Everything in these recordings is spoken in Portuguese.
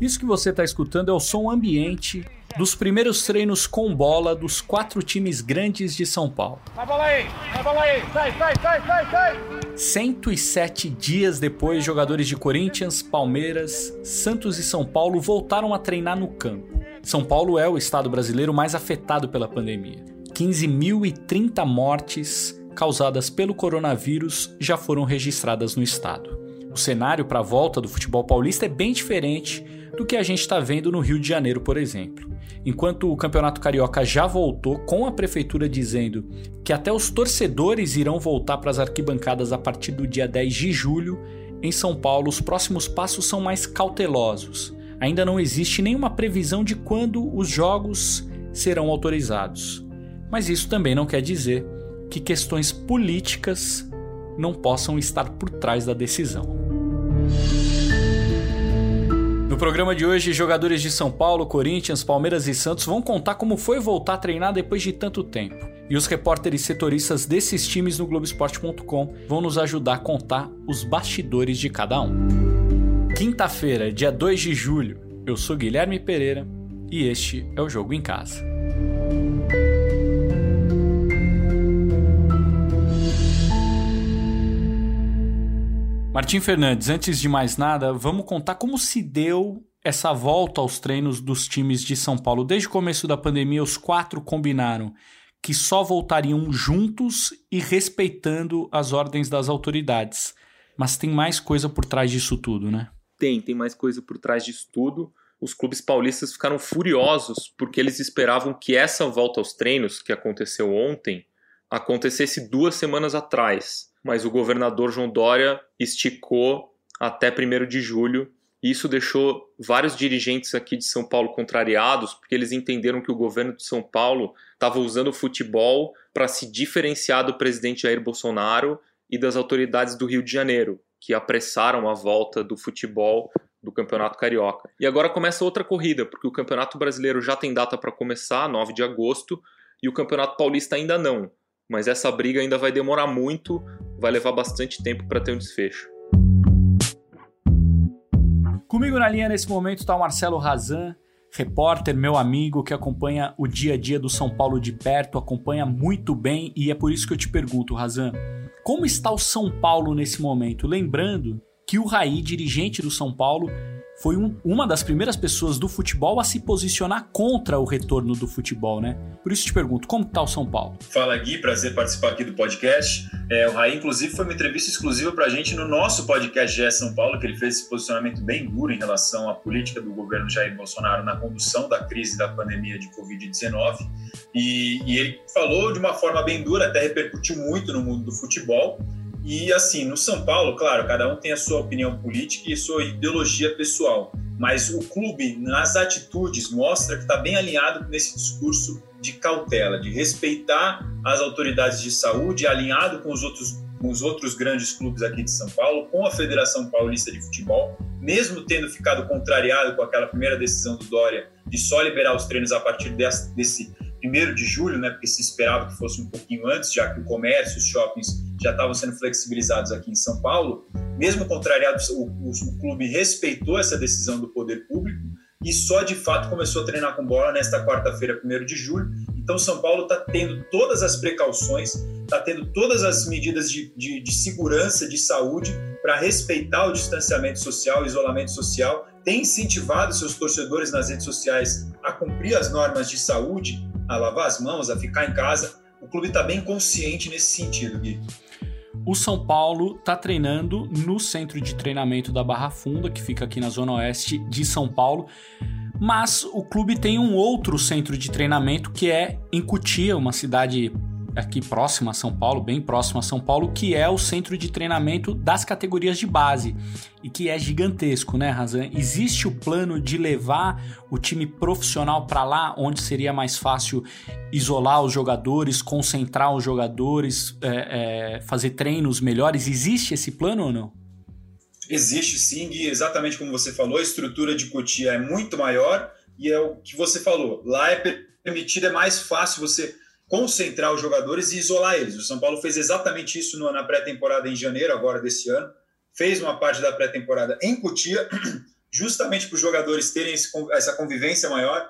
Isso que você está escutando é o som ambiente dos primeiros treinos com bola dos quatro times grandes de São Paulo. Vai bola aí, vai bola aí, sai, sai, sai, sai, sai. 107 dias depois, jogadores de Corinthians, Palmeiras, Santos e São Paulo voltaram a treinar no campo. São Paulo é o estado brasileiro mais afetado pela pandemia. 15.030 mortes causadas pelo coronavírus já foram registradas no estado. O cenário para a volta do futebol paulista é bem diferente do que a gente está vendo no Rio de Janeiro, por exemplo. Enquanto o Campeonato Carioca já voltou, com a prefeitura dizendo que até os torcedores irão voltar para as arquibancadas a partir do dia 10 de julho, em São Paulo os próximos passos são mais cautelosos. Ainda não existe nenhuma previsão de quando os jogos serão autorizados. Mas isso também não quer dizer que questões políticas não possam estar por trás da decisão. No programa de hoje, jogadores de São Paulo, Corinthians, Palmeiras e Santos vão contar como foi voltar a treinar depois de tanto tempo. E os repórteres setoristas desses times no Globoesporte.com vão nos ajudar a contar os bastidores de cada um. Quinta-feira, dia 2 de julho, eu sou Guilherme Pereira e este é o Jogo em Casa. Martim Fernandes, antes de mais nada, vamos contar como se deu essa volta aos treinos dos times de São Paulo. Desde o começo da pandemia, os quatro combinaram que só voltariam juntos e respeitando as ordens das autoridades. Mas tem mais coisa por trás disso tudo, né? Tem, tem mais coisa por trás disso tudo. Os clubes paulistas ficaram furiosos porque eles esperavam que essa volta aos treinos, que aconteceu ontem, acontecesse duas semanas atrás mas o governador João Dória esticou até 1 de julho. E isso deixou vários dirigentes aqui de São Paulo contrariados, porque eles entenderam que o governo de São Paulo estava usando o futebol para se diferenciar do presidente Jair Bolsonaro e das autoridades do Rio de Janeiro, que apressaram a volta do futebol do Campeonato Carioca. E agora começa outra corrida, porque o Campeonato Brasileiro já tem data para começar, 9 de agosto, e o Campeonato Paulista ainda não. Mas essa briga ainda vai demorar muito, vai levar bastante tempo para ter um desfecho. Comigo na linha nesse momento está o Marcelo Razan, repórter, meu amigo, que acompanha o dia a dia do São Paulo de perto, acompanha muito bem e é por isso que eu te pergunto, Razan, como está o São Paulo nesse momento? Lembrando que o Raí, dirigente do São Paulo, foi um, uma das primeiras pessoas do futebol a se posicionar contra o retorno do futebol, né? Por isso te pergunto, como está o São Paulo? Fala Gui, prazer participar aqui do podcast. É, o Raí, inclusive, foi uma entrevista exclusiva para a gente no nosso podcast GE São Paulo, que ele fez esse posicionamento bem duro em relação à política do governo Jair Bolsonaro na condução da crise da pandemia de Covid-19. E, e ele falou de uma forma bem dura, até repercutiu muito no mundo do futebol. E assim, no São Paulo, claro, cada um tem a sua opinião política e sua ideologia pessoal, mas o clube, nas atitudes, mostra que está bem alinhado nesse discurso de cautela, de respeitar as autoridades de saúde, alinhado com os outros, com os outros grandes clubes aqui de São Paulo, com a Federação Paulista de Futebol, mesmo tendo ficado contrariado com aquela primeira decisão do Dória de só liberar os treinos a partir desse, desse primeiro de julho, né, porque se esperava que fosse um pouquinho antes, já que o comércio, os shoppings já estavam sendo flexibilizados aqui em São Paulo, mesmo contrariado, o, o, o clube respeitou essa decisão do poder público e só de fato começou a treinar com bola nesta quarta-feira, 1 de julho. Então, São Paulo está tendo todas as precauções, está tendo todas as medidas de, de, de segurança, de saúde, para respeitar o distanciamento social, o isolamento social, tem incentivado seus torcedores nas redes sociais a cumprir as normas de saúde, a lavar as mãos, a ficar em casa. O clube está bem consciente nesse sentido, Gui. O São Paulo está treinando no centro de treinamento da Barra Funda, que fica aqui na zona oeste de São Paulo. Mas o clube tem um outro centro de treinamento que é em Cutia, uma cidade aqui próxima a São Paulo, bem próxima a São Paulo, que é o centro de treinamento das categorias de base e que é gigantesco, né, Razan? Existe o plano de levar o time profissional para lá, onde seria mais fácil isolar os jogadores, concentrar os jogadores, é, é, fazer treinos melhores? Existe esse plano ou não? Existe sim, Gui, exatamente como você falou, a estrutura de Cotia é muito maior e é o que você falou. Lá é permitido, é mais fácil você concentrar os jogadores e isolar eles. O São Paulo fez exatamente isso na pré-temporada em janeiro, agora desse ano. Fez uma parte da pré-temporada em Cotia, justamente para os jogadores terem esse, essa convivência maior,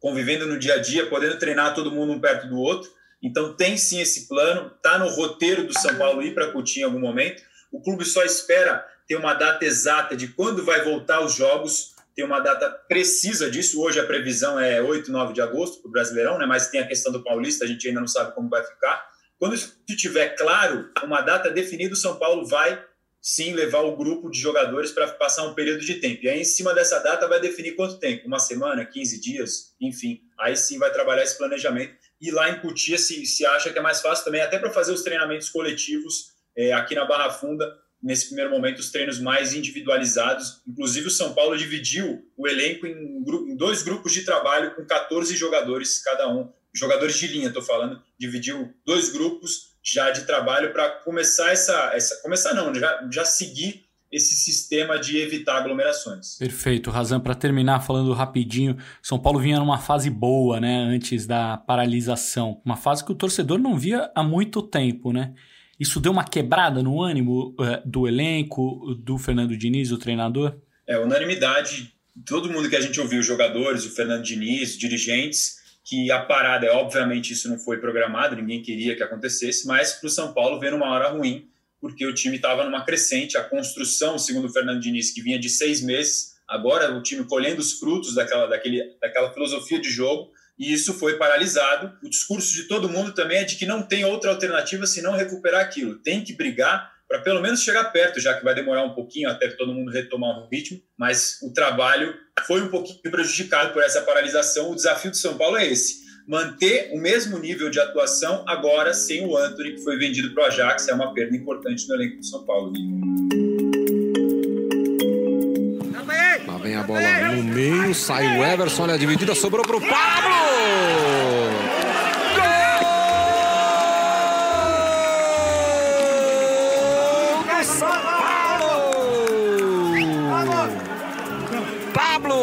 convivendo no dia a dia, podendo treinar todo mundo um perto do outro. Então tem sim esse plano, está no roteiro do São Paulo ir para Coutinho em algum momento. O clube só espera ter uma data exata de quando vai voltar os jogos, tem uma data precisa disso. Hoje a previsão é 8, 9 de agosto para o Brasileirão, né? mas tem a questão do Paulista, a gente ainda não sabe como vai ficar. Quando isso estiver claro, uma data definida, o São Paulo vai sim levar o grupo de jogadores para passar um período de tempo. E aí, em cima dessa data, vai definir quanto tempo, uma semana, 15 dias, enfim. Aí sim vai trabalhar esse planejamento. E lá em Cutia se, se acha que é mais fácil também, até para fazer os treinamentos coletivos é, aqui na Barra Funda, nesse primeiro momento, os treinos mais individualizados. Inclusive, o São Paulo dividiu o elenco em, em dois grupos de trabalho com 14 jogadores cada um. Jogadores de linha, estou falando. Dividiu dois grupos já de trabalho para começar essa, essa. Começar não, já, já seguir esse sistema de evitar aglomerações. Perfeito, Razan. Para terminar, falando rapidinho, São Paulo vinha numa fase boa, né, antes da paralisação, uma fase que o torcedor não via há muito tempo, né? Isso deu uma quebrada no ânimo uh, do elenco, do Fernando Diniz, o treinador? É, unanimidade. Todo mundo que a gente ouviu, jogadores, o Fernando Diniz, dirigentes, que a parada, é, obviamente, isso não foi programado, ninguém queria que acontecesse, mas para o São Paulo veio numa hora ruim, porque o time estava numa crescente. A construção, segundo o Fernando Diniz, que vinha de seis meses, agora o time colhendo os frutos daquela, daquele, daquela filosofia de jogo, e isso foi paralisado. O discurso de todo mundo também é de que não tem outra alternativa senão recuperar aquilo. Tem que brigar para pelo menos chegar perto, já que vai demorar um pouquinho até todo mundo retomar o ritmo, mas o trabalho foi um pouquinho prejudicado por essa paralisação. O desafio de São Paulo é esse: manter o mesmo nível de atuação agora sem o Anthony, que foi vendido para o Ajax, é uma perda importante no elenco do São Paulo. A bola no meio, sai o Everson, olha a dividida, sobrou pro Pablo! Gol São Paulo! Pablo!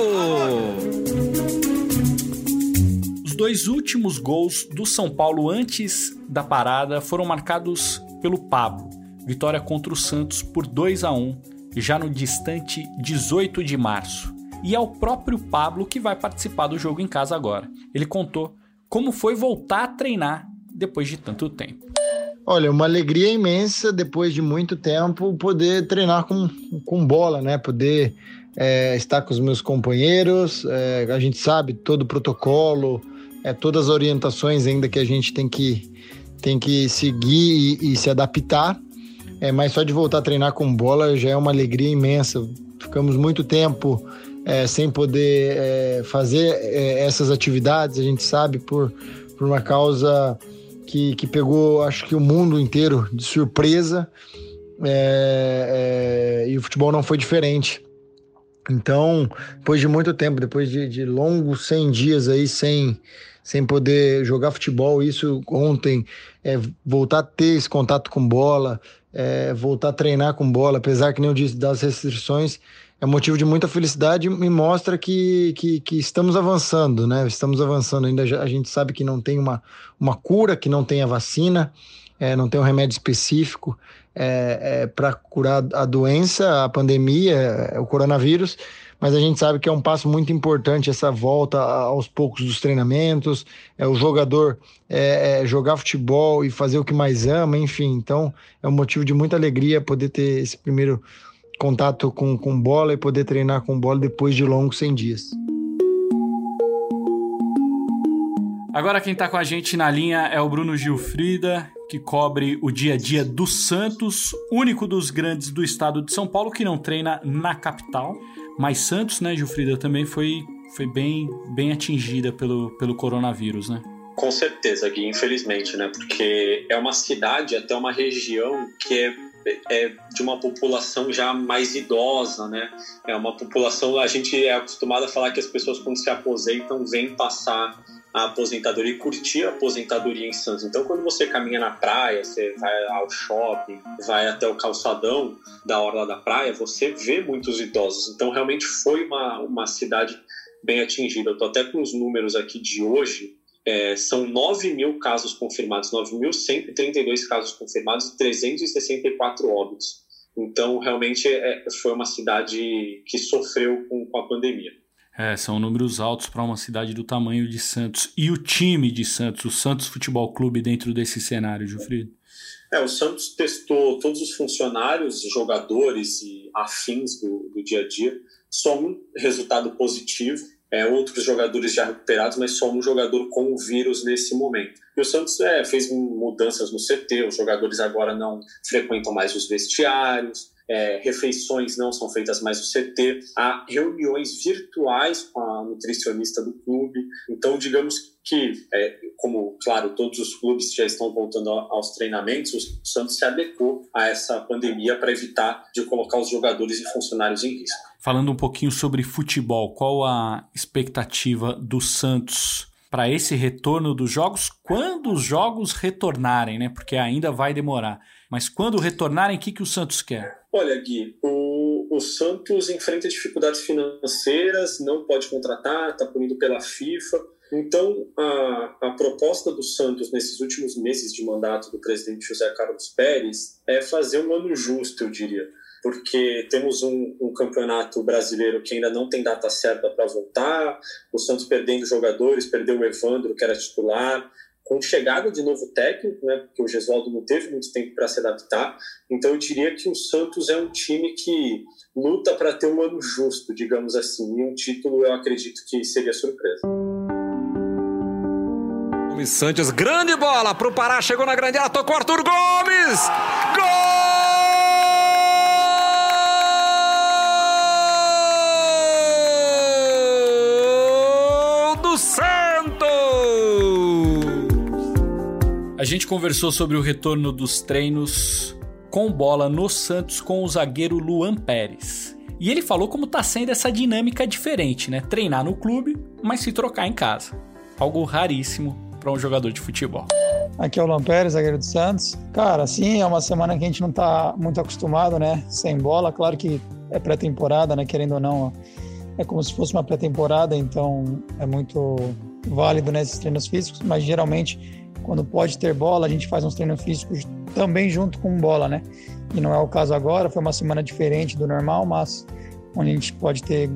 Os dois últimos gols do São Paulo antes da parada foram marcados pelo Pablo. Vitória contra o Santos por 2 a 1 já no distante 18 de março. E é o próprio Pablo que vai participar do jogo em casa agora. Ele contou como foi voltar a treinar depois de tanto tempo. Olha, uma alegria imensa depois de muito tempo poder treinar com, com bola, né? Poder é, estar com os meus companheiros. É, a gente sabe todo o protocolo, é, todas as orientações ainda que a gente tem que, tem que seguir e, e se adaptar. É, mas só de voltar a treinar com bola já é uma alegria imensa. Ficamos muito tempo é, sem poder é, fazer é, essas atividades, a gente sabe, por, por uma causa que, que pegou, acho que o mundo inteiro de surpresa. É, é, e o futebol não foi diferente. Então, depois de muito tempo, depois de, de longos 100 dias aí sem, sem poder jogar futebol, isso ontem, é, voltar a ter esse contato com bola, é, voltar a treinar com bola, apesar que nem eu disse das restrições, é motivo de muita felicidade e mostra que, que, que, estamos avançando, né? Estamos avançando. Ainda a gente sabe que não tem uma, uma cura, que não tem a vacina, é, não tem um remédio específico é, é para curar a doença, a pandemia, é, o coronavírus mas a gente sabe que é um passo muito importante essa volta aos poucos dos treinamentos, é o jogador é, é, jogar futebol e fazer o que mais ama, enfim. Então é um motivo de muita alegria poder ter esse primeiro contato com, com bola e poder treinar com bola depois de longos 100 dias. Agora quem está com a gente na linha é o Bruno Gilfrida, que cobre o dia a dia do Santos, único dos grandes do estado de São Paulo que não treina na capital. Mas Santos, né, Gilfrida, também foi, foi bem, bem atingida pelo, pelo coronavírus, né? Com certeza, Gui, infelizmente, né? Porque é uma cidade, até uma região que é, é de uma população já mais idosa, né? É uma população, a gente é acostumado a falar que as pessoas quando se aposentam vêm passar a aposentadoria e curtir a aposentadoria em Santos. Então, quando você caminha na praia, você vai ao shopping, vai até o calçadão da orla da praia, você vê muitos idosos. Então, realmente foi uma, uma cidade bem atingida. Eu estou até com os números aqui de hoje. É, são 9 mil casos confirmados, 9.132 casos confirmados e 364 óbitos. Então, realmente, é, foi uma cidade que sofreu com, com a pandemia. É, são números altos para uma cidade do tamanho de Santos. E o time de Santos, o Santos Futebol Clube, dentro desse cenário, Gilfrido? É, o Santos testou todos os funcionários, jogadores e afins do, do dia a dia. Só um resultado positivo. É, outros jogadores já recuperados, mas só um jogador com o vírus nesse momento. E o Santos é, fez mudanças no CT, os jogadores agora não frequentam mais os vestiários, é, refeições não são feitas mais no CT, há reuniões virtuais com a nutricionista do clube. Então, digamos que, é, como, claro, todos os clubes já estão voltando aos treinamentos, o Santos se adequou a essa pandemia para evitar de colocar os jogadores e funcionários em risco. Falando um pouquinho sobre futebol, qual a expectativa do Santos para esse retorno dos jogos, quando os jogos retornarem, né? Porque ainda vai demorar. Mas quando retornarem, o que, que o Santos quer? Olha, Gui, o, o Santos enfrenta dificuldades financeiras, não pode contratar, está punido pela FIFA. Então, a, a proposta do Santos nesses últimos meses de mandato do presidente José Carlos Pérez é fazer um ano justo, eu diria. Porque temos um, um, campeonato brasileiro que ainda não tem data certa para voltar, o Santos perdendo jogadores, perdeu o Evandro, que era titular, com chegada de novo técnico, né, porque o Gesualdo não teve muito tempo para se adaptar. Então eu diria que o Santos é um time que luta para ter um ano justo, digamos assim, e um título eu acredito que seria surpresa. Gomes Santos, grande bola para o Pará, chegou na grande área, tocou Arthur Gomes! Gol! A gente conversou sobre o retorno dos treinos com bola no Santos com o zagueiro Luan Pérez. E ele falou como tá sendo essa dinâmica diferente, né? Treinar no clube, mas se trocar em casa. Algo raríssimo para um jogador de futebol. Aqui é o Luan Pérez, zagueiro do Santos. Cara, sim, é uma semana que a gente não tá muito acostumado, né? Sem bola. Claro que é pré-temporada, né? Querendo ou não, é como se fosse uma pré-temporada, então é muito válido nesses né, treinos físicos, mas geralmente quando pode ter bola, a gente faz uns treinos físicos também junto com bola, né? E não é o caso agora, foi uma semana diferente do normal, mas onde a gente pode ter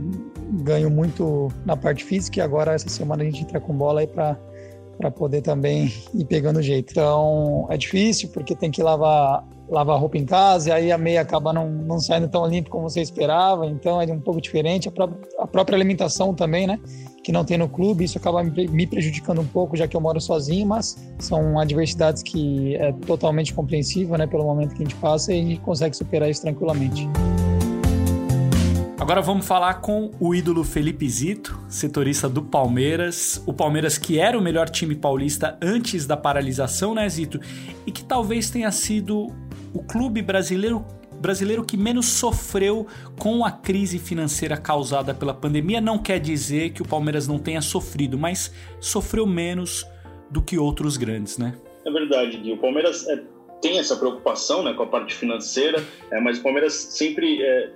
ganho muito na parte física e agora essa semana a gente entra com bola aí para para poder também ir pegando jeito. Então é difícil porque tem que lavar lavar roupa em casa e aí a meia acaba não, não saindo tão limpa como você esperava, então é um pouco diferente. A, pró a própria alimentação também, né? Que não tem no clube, isso acaba me prejudicando um pouco, já que eu moro sozinho, mas são adversidades que é totalmente compreensível, né? Pelo momento que a gente passa e a gente consegue superar isso tranquilamente. Agora vamos falar com o ídolo Felipe Zito, setorista do Palmeiras. O Palmeiras que era o melhor time paulista antes da paralisação, né, Zito? E que talvez tenha sido o clube brasileiro brasileiro que menos sofreu com a crise financeira causada pela pandemia. Não quer dizer que o Palmeiras não tenha sofrido, mas sofreu menos do que outros grandes, né? É verdade, Gui. O Palmeiras é, tem essa preocupação né, com a parte financeira, é, mas o Palmeiras sempre é,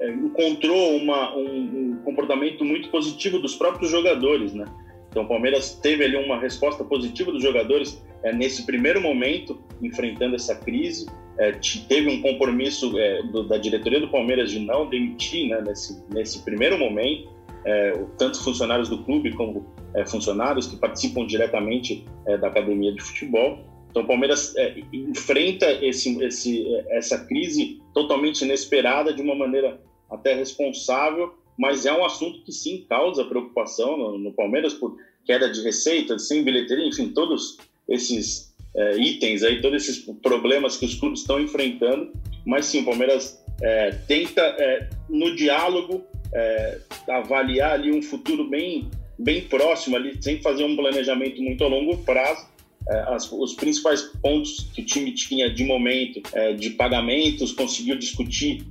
é encontrou uma, um, um, comportamento muito positivo dos próprios jogadores, né? Então o Palmeiras teve ali uma resposta positiva dos jogadores é, nesse primeiro momento, enfrentando essa crise é, teve um compromisso é, do, da diretoria do Palmeiras de não demitir né, nesse, nesse primeiro momento, é, tanto funcionários do clube como é, funcionários que participam diretamente é, da academia de futebol. Então o Palmeiras é, enfrenta esse, esse, essa crise totalmente inesperada de uma maneira até responsável, mas é um assunto que sim causa preocupação no, no Palmeiras por queda de receita, sem bilheteria, enfim, todos esses é, itens aí, todos esses problemas que os clubes estão enfrentando, mas sim, o Palmeiras é, tenta, é, no diálogo, é, avaliar ali um futuro bem, bem próximo, ali, sem fazer um planejamento muito a longo prazo. É, as, os principais pontos que o time tinha de momento é, de pagamentos, conseguiu discutir,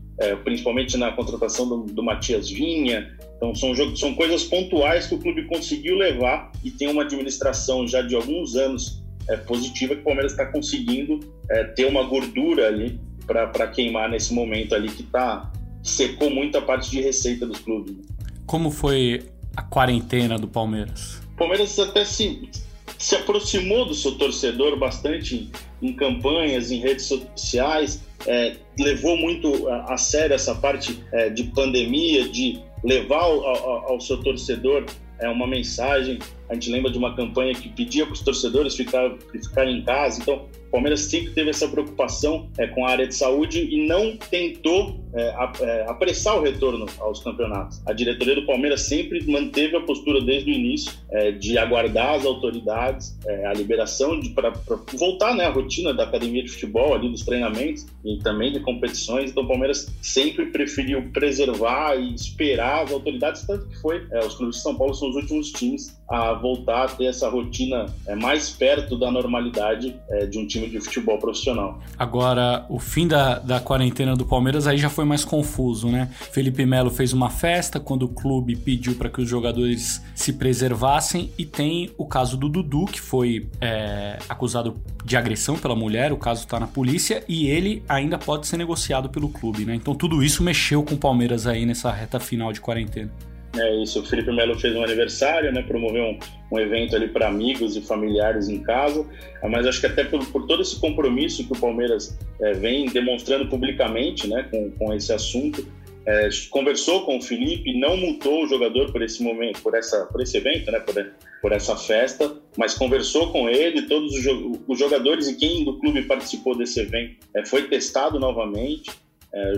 principalmente na contratação do, do Matias Vinha, então são, são coisas pontuais que o clube conseguiu levar e tem uma administração já de alguns anos é, positiva que o Palmeiras está conseguindo é, ter uma gordura ali para queimar nesse momento ali que tá secou muita parte de receita dos clubes. Né? Como foi a quarentena do Palmeiras? O Palmeiras até se, se aproximou do seu torcedor bastante em campanhas, em redes sociais, é, levou muito a, a, sério essa parte é, de pandemia, de levar ao, ao, ao seu torcedor é, uma mensagem. A gente lembra de uma campanha que pedia para os torcedores ficar, ficarem em casa. Então, o Palmeiras sempre teve essa preocupação é, com a área de saúde e não tentou é, é, apressar o retorno aos campeonatos. A diretoria do Palmeiras sempre manteve a postura desde o início é, de aguardar as autoridades, é, a liberação para voltar né, à rotina da academia de futebol, ali dos treinamentos e também de competições. Então o Palmeiras sempre preferiu preservar e esperar as autoridades, tanto que foi. É, os clubes de São Paulo são os últimos times a voltar a ter essa rotina é, mais perto da normalidade de um time de futebol profissional. Agora, o fim da, da quarentena do Palmeiras aí já foi foi mais confuso, né? Felipe Melo fez uma festa quando o clube pediu para que os jogadores se preservassem e tem o caso do Dudu que foi é, acusado de agressão pela mulher, o caso está na polícia e ele ainda pode ser negociado pelo clube, né? Então tudo isso mexeu com o Palmeiras aí nessa reta final de quarentena. É isso, o Felipe Melo fez um aniversário, né, promoveu um, um evento ali para amigos e familiares em casa, mas acho que até por, por todo esse compromisso que o Palmeiras é, vem demonstrando publicamente, né, com, com esse assunto, é, conversou com o Felipe, não multou o jogador por esse momento, por essa, por esse evento, né, por, por essa festa, mas conversou com ele, todos os, os jogadores e quem do clube participou desse evento é, foi testado novamente. É,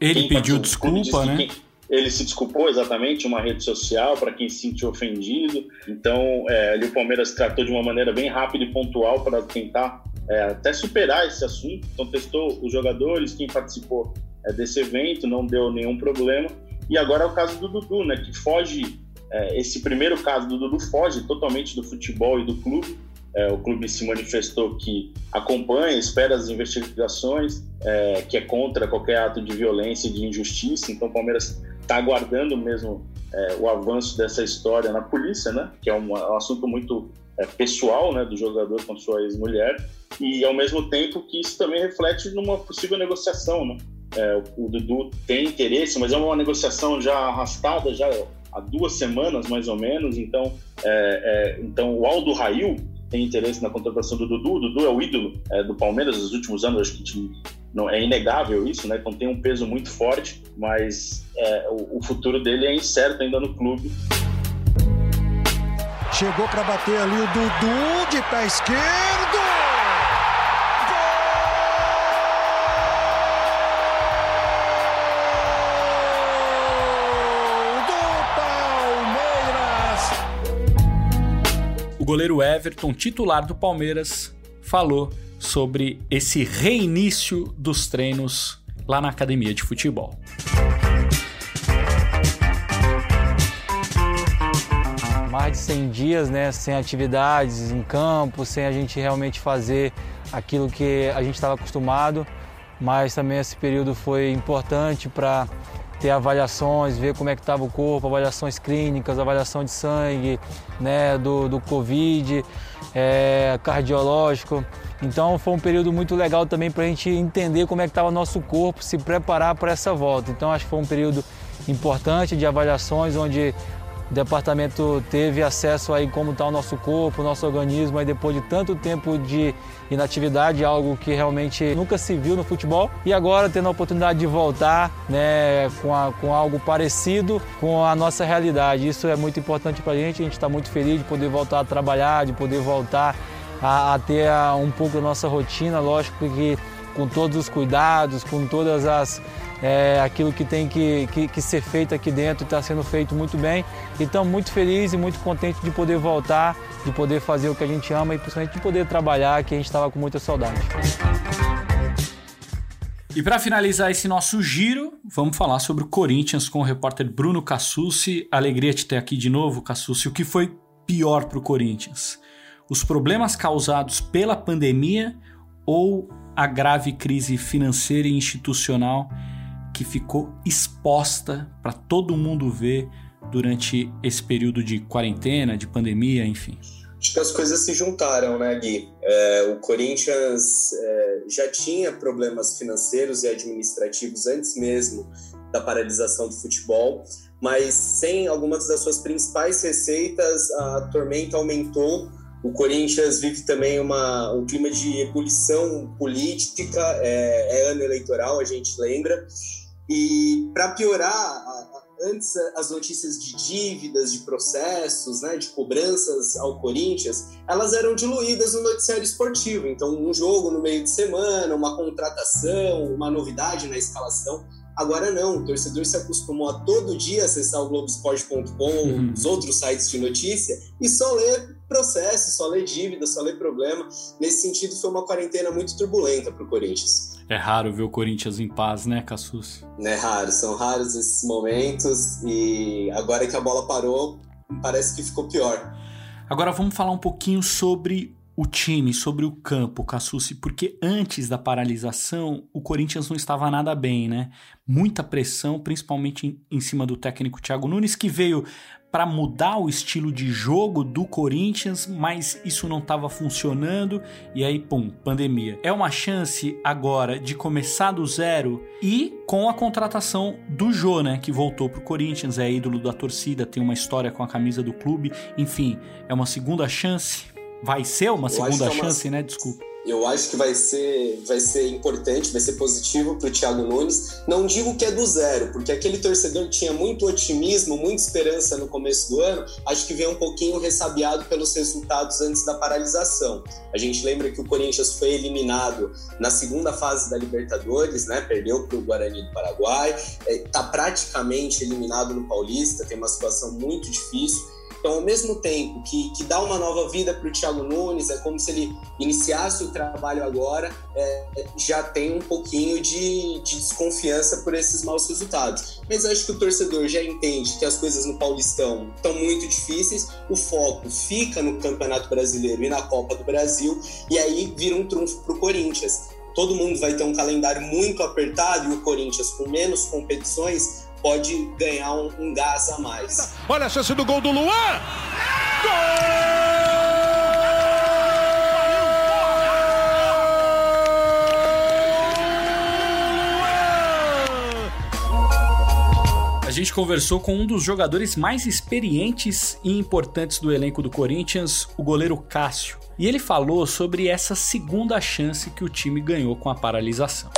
ele pediu desculpa, né? Quem, ele se desculpou exatamente uma rede social para quem se sentiu ofendido. Então, é, ali o Palmeiras tratou de uma maneira bem rápida e pontual para tentar é, até superar esse assunto. Então, testou os jogadores, quem participou é, desse evento, não deu nenhum problema. E agora é o caso do Dudu, né, que foge. É, esse primeiro caso do Dudu foge totalmente do futebol e do clube. É, o clube se manifestou que acompanha, espera as investigações, é, que é contra qualquer ato de violência e de injustiça. Então, o Palmeiras está aguardando mesmo é, o avanço dessa história na polícia, né? Que é um, é um assunto muito é, pessoal, né, do jogador com sua ex-mulher e ao mesmo tempo que isso também reflete numa possível negociação, né? É, o, Dudu tem interesse, mas é uma negociação já arrastada já há duas semanas mais ou menos. Então, é, é, então o Aldo Rail tem interesse na contratação do Dudu. O Dudu é o ídolo é, do Palmeiras nos últimos anos, acho que não, é inegável isso, né? Então tem um peso muito forte, mas é, o, o, futuro dele é incerto ainda no clube. Chegou para bater ali o Dudu de pé esquerdo. O goleiro Everton, titular do Palmeiras, falou sobre esse reinício dos treinos lá na academia de futebol. Mais de 100 dias, né, sem atividades em campo, sem a gente realmente fazer aquilo que a gente estava acostumado, mas também esse período foi importante para ter avaliações, ver como é que estava o corpo, avaliações clínicas, avaliação de sangue, né, do, do Covid, é, cardiológico. Então foi um período muito legal também para a gente entender como é que estava o nosso corpo, se preparar para essa volta. Então acho que foi um período importante de avaliações, onde o departamento teve acesso aí como está o nosso corpo, o nosso organismo, aí depois de tanto tempo de inatividade, algo que realmente nunca se viu no futebol. E agora tendo a oportunidade de voltar né, com, a, com algo parecido com a nossa realidade. Isso é muito importante para a gente, a gente está muito feliz de poder voltar a trabalhar, de poder voltar a, a ter a, um pouco da nossa rotina, lógico que com todos os cuidados, com todas as é, aquilo que tem que, que, que ser feito aqui dentro está sendo feito muito bem. Então, muito feliz e muito contente de poder voltar, de poder fazer o que a gente ama e principalmente de poder trabalhar, que a gente estava com muita saudade. E para finalizar esse nosso giro, vamos falar sobre o Corinthians com o repórter Bruno Cassucci. Alegria te ter aqui de novo, Cassucci. O que foi pior para o Corinthians? Os problemas causados pela pandemia ou a grave crise financeira e institucional que ficou exposta para todo mundo ver durante esse período de quarentena, de pandemia, enfim? Acho que as coisas se juntaram, né, Gui? É, o Corinthians é, já tinha problemas financeiros e administrativos antes mesmo da paralisação do futebol, mas sem algumas das suas principais receitas, a tormenta aumentou O Corinthians vive também uma, um clima de ebulição política, é, é ano eleitoral, a gente lembra. E para piorar, antes as notícias de dívidas, de processos, né, de cobranças ao Corinthians, elas eram diluídas no noticiário esportivo. Então, um jogo no meio de semana, uma contratação, uma novidade na escalação. Agora não, o torcedor se acostumou a todo dia acessar o Globoesporte.com, uhum. os outros sites de notícia, e só ler processo, só ler dívida, só ler problema. Nesse sentido, foi uma quarentena muito turbulenta para o Corinthians. É raro ver o Corinthians em paz, né, Cassus? É raro, são raros esses momentos e agora que a bola parou, parece que ficou pior. Agora vamos falar um pouquinho sobre o time, sobre o campo, Cassucci, porque antes da paralisação o Corinthians não estava nada bem, né? Muita pressão, principalmente em, em cima do técnico Thiago Nunes, que veio para mudar o estilo de jogo do Corinthians, mas isso não estava funcionando e aí, pum, pandemia. É uma chance agora de começar do zero e com a contratação do Jô, né, que voltou pro Corinthians, é ídolo da torcida, tem uma história com a camisa do clube, enfim, é uma segunda chance. Vai ser uma segunda é chance, uma... né? Desculpa eu acho que vai ser, vai ser importante, vai ser positivo para o Thiago Nunes. Não digo que é do zero, porque aquele torcedor que tinha muito otimismo, muita esperança no começo do ano, acho que veio um pouquinho ressabiado pelos resultados antes da paralisação. A gente lembra que o Corinthians foi eliminado na segunda fase da Libertadores, né? Perdeu para o Guarani do Paraguai, está é, praticamente eliminado no Paulista, tem uma situação muito difícil. Então, ao mesmo tempo que, que dá uma nova vida para o Thiago Nunes, é como se ele iniciasse o trabalho agora, é, já tem um pouquinho de, de desconfiança por esses maus resultados. Mas acho que o torcedor já entende que as coisas no Paulistão estão muito difíceis, o foco fica no Campeonato Brasileiro e na Copa do Brasil, e aí vira um trunfo para o Corinthians. Todo mundo vai ter um calendário muito apertado e o Corinthians com menos competições pode ganhar um, um gás a mais. Olha a chance do gol do Luan! Gol! A gente conversou com um dos jogadores mais experientes e importantes do elenco do Corinthians, o goleiro Cássio. E ele falou sobre essa segunda chance que o time ganhou com a paralisação.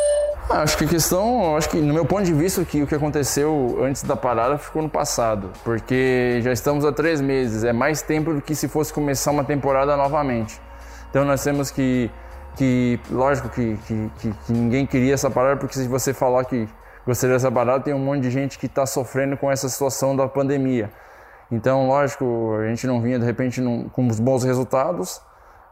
Ah, acho que a questão, acho que no meu ponto de vista, que o que aconteceu antes da parada ficou no passado, porque já estamos há três meses, é mais tempo do que se fosse começar uma temporada novamente. Então nós temos que, que lógico que, que, que, que ninguém queria essa parada, porque se você falar que gostaria dessa parada, tem um monte de gente que está sofrendo com essa situação da pandemia. Então, lógico, a gente não vinha de repente num, com os bons resultados,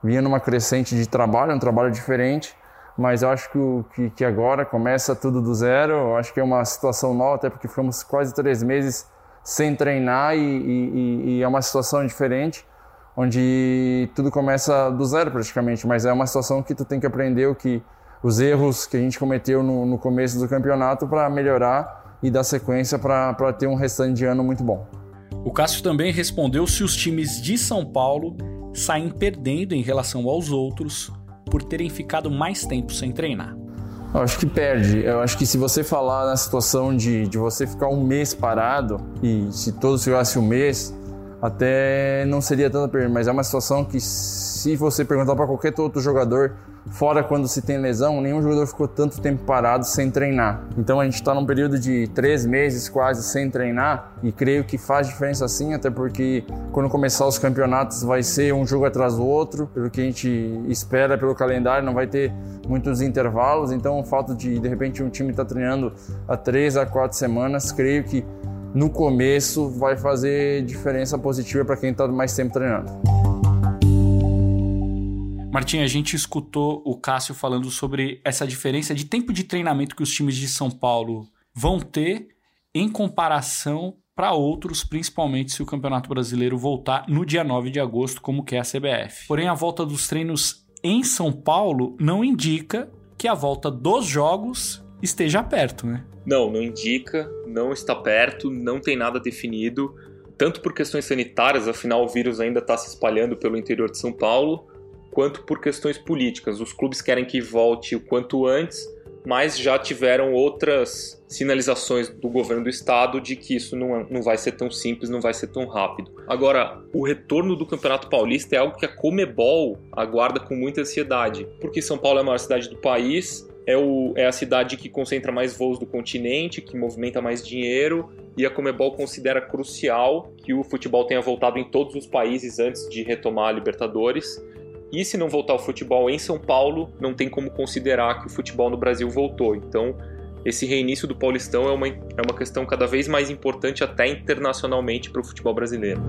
vinha numa crescente de trabalho, um trabalho diferente mas eu acho que, que, que, agora começa tudo do zero. Eu acho que é uma situação nova, até porque ficamos quase três meses sem treinar e, e, e, é uma situação diferente, onde tudo começa do zero praticamente. Mas é uma situação que tu tem que aprender o que os erros que a gente cometeu no, no começo do campeonato para melhorar e dar sequência para ter um restante de ano muito bom. O Cássio também respondeu se os times de São Paulo saem perdendo em relação aos outros por terem ficado mais tempo sem treinar? Eu acho que perde. Eu acho que se você falar na situação de, de você ficar um mês parado, e se todos ficassem um mês, até não seria tanta perda, mas é uma situação que se você perguntar para qualquer outro jogador, Fora quando se tem lesão, nenhum jogador ficou tanto tempo parado sem treinar. Então a gente está num período de três meses quase sem treinar e creio que faz diferença sim, até porque quando começar os campeonatos vai ser um jogo atrás do outro, pelo que a gente espera pelo calendário, não vai ter muitos intervalos. Então o fato de de repente um time estar tá treinando há três a quatro semanas, creio que no começo vai fazer diferença positiva para quem está mais tempo treinando. Martim, a gente escutou o Cássio falando sobre essa diferença de tempo de treinamento que os times de São Paulo vão ter em comparação para outros, principalmente se o Campeonato Brasileiro voltar no dia 9 de agosto, como quer a CBF. Porém, a volta dos treinos em São Paulo não indica que a volta dos jogos esteja perto, né? Não, não indica, não está perto, não tem nada definido, tanto por questões sanitárias, afinal o vírus ainda está se espalhando pelo interior de São Paulo, quanto por questões políticas. Os clubes querem que volte o quanto antes, mas já tiveram outras sinalizações do governo do estado de que isso não, é, não vai ser tão simples, não vai ser tão rápido. Agora, o retorno do Campeonato Paulista é algo que a Comebol aguarda com muita ansiedade, porque São Paulo é a maior cidade do país, é, o, é a cidade que concentra mais voos do continente, que movimenta mais dinheiro, e a Comebol considera crucial que o futebol tenha voltado em todos os países antes de retomar a Libertadores. E se não voltar o futebol em São Paulo, não tem como considerar que o futebol no Brasil voltou. Então, esse reinício do Paulistão é uma, é uma questão cada vez mais importante, até internacionalmente, para o futebol brasileiro.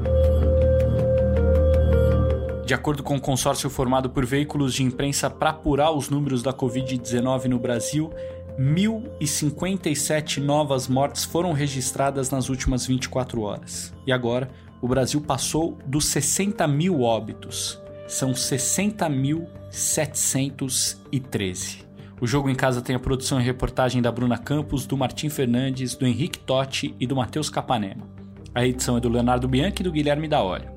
De acordo com o um consórcio formado por veículos de imprensa para apurar os números da Covid-19 no Brasil, 1.057 novas mortes foram registradas nas últimas 24 horas. E agora, o Brasil passou dos 60 mil óbitos. São 60.713. O jogo em casa tem a produção e reportagem da Bruna Campos, do Martim Fernandes, do Henrique Totti e do Matheus Capanema. A edição é do Leonardo Bianchi e do Guilherme Daolio.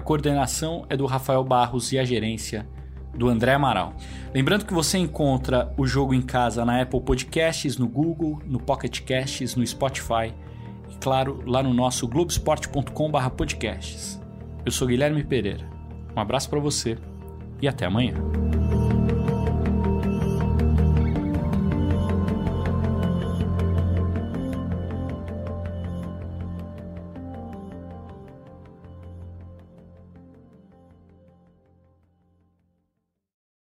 A coordenação é do Rafael Barros e a gerência do André Amaral. Lembrando que você encontra o jogo em casa na Apple Podcasts, no Google, no Pocket Casts, no Spotify e, claro, lá no nosso globesport.com/podcasts. Eu sou Guilherme Pereira. Um abraço para você e até amanhã.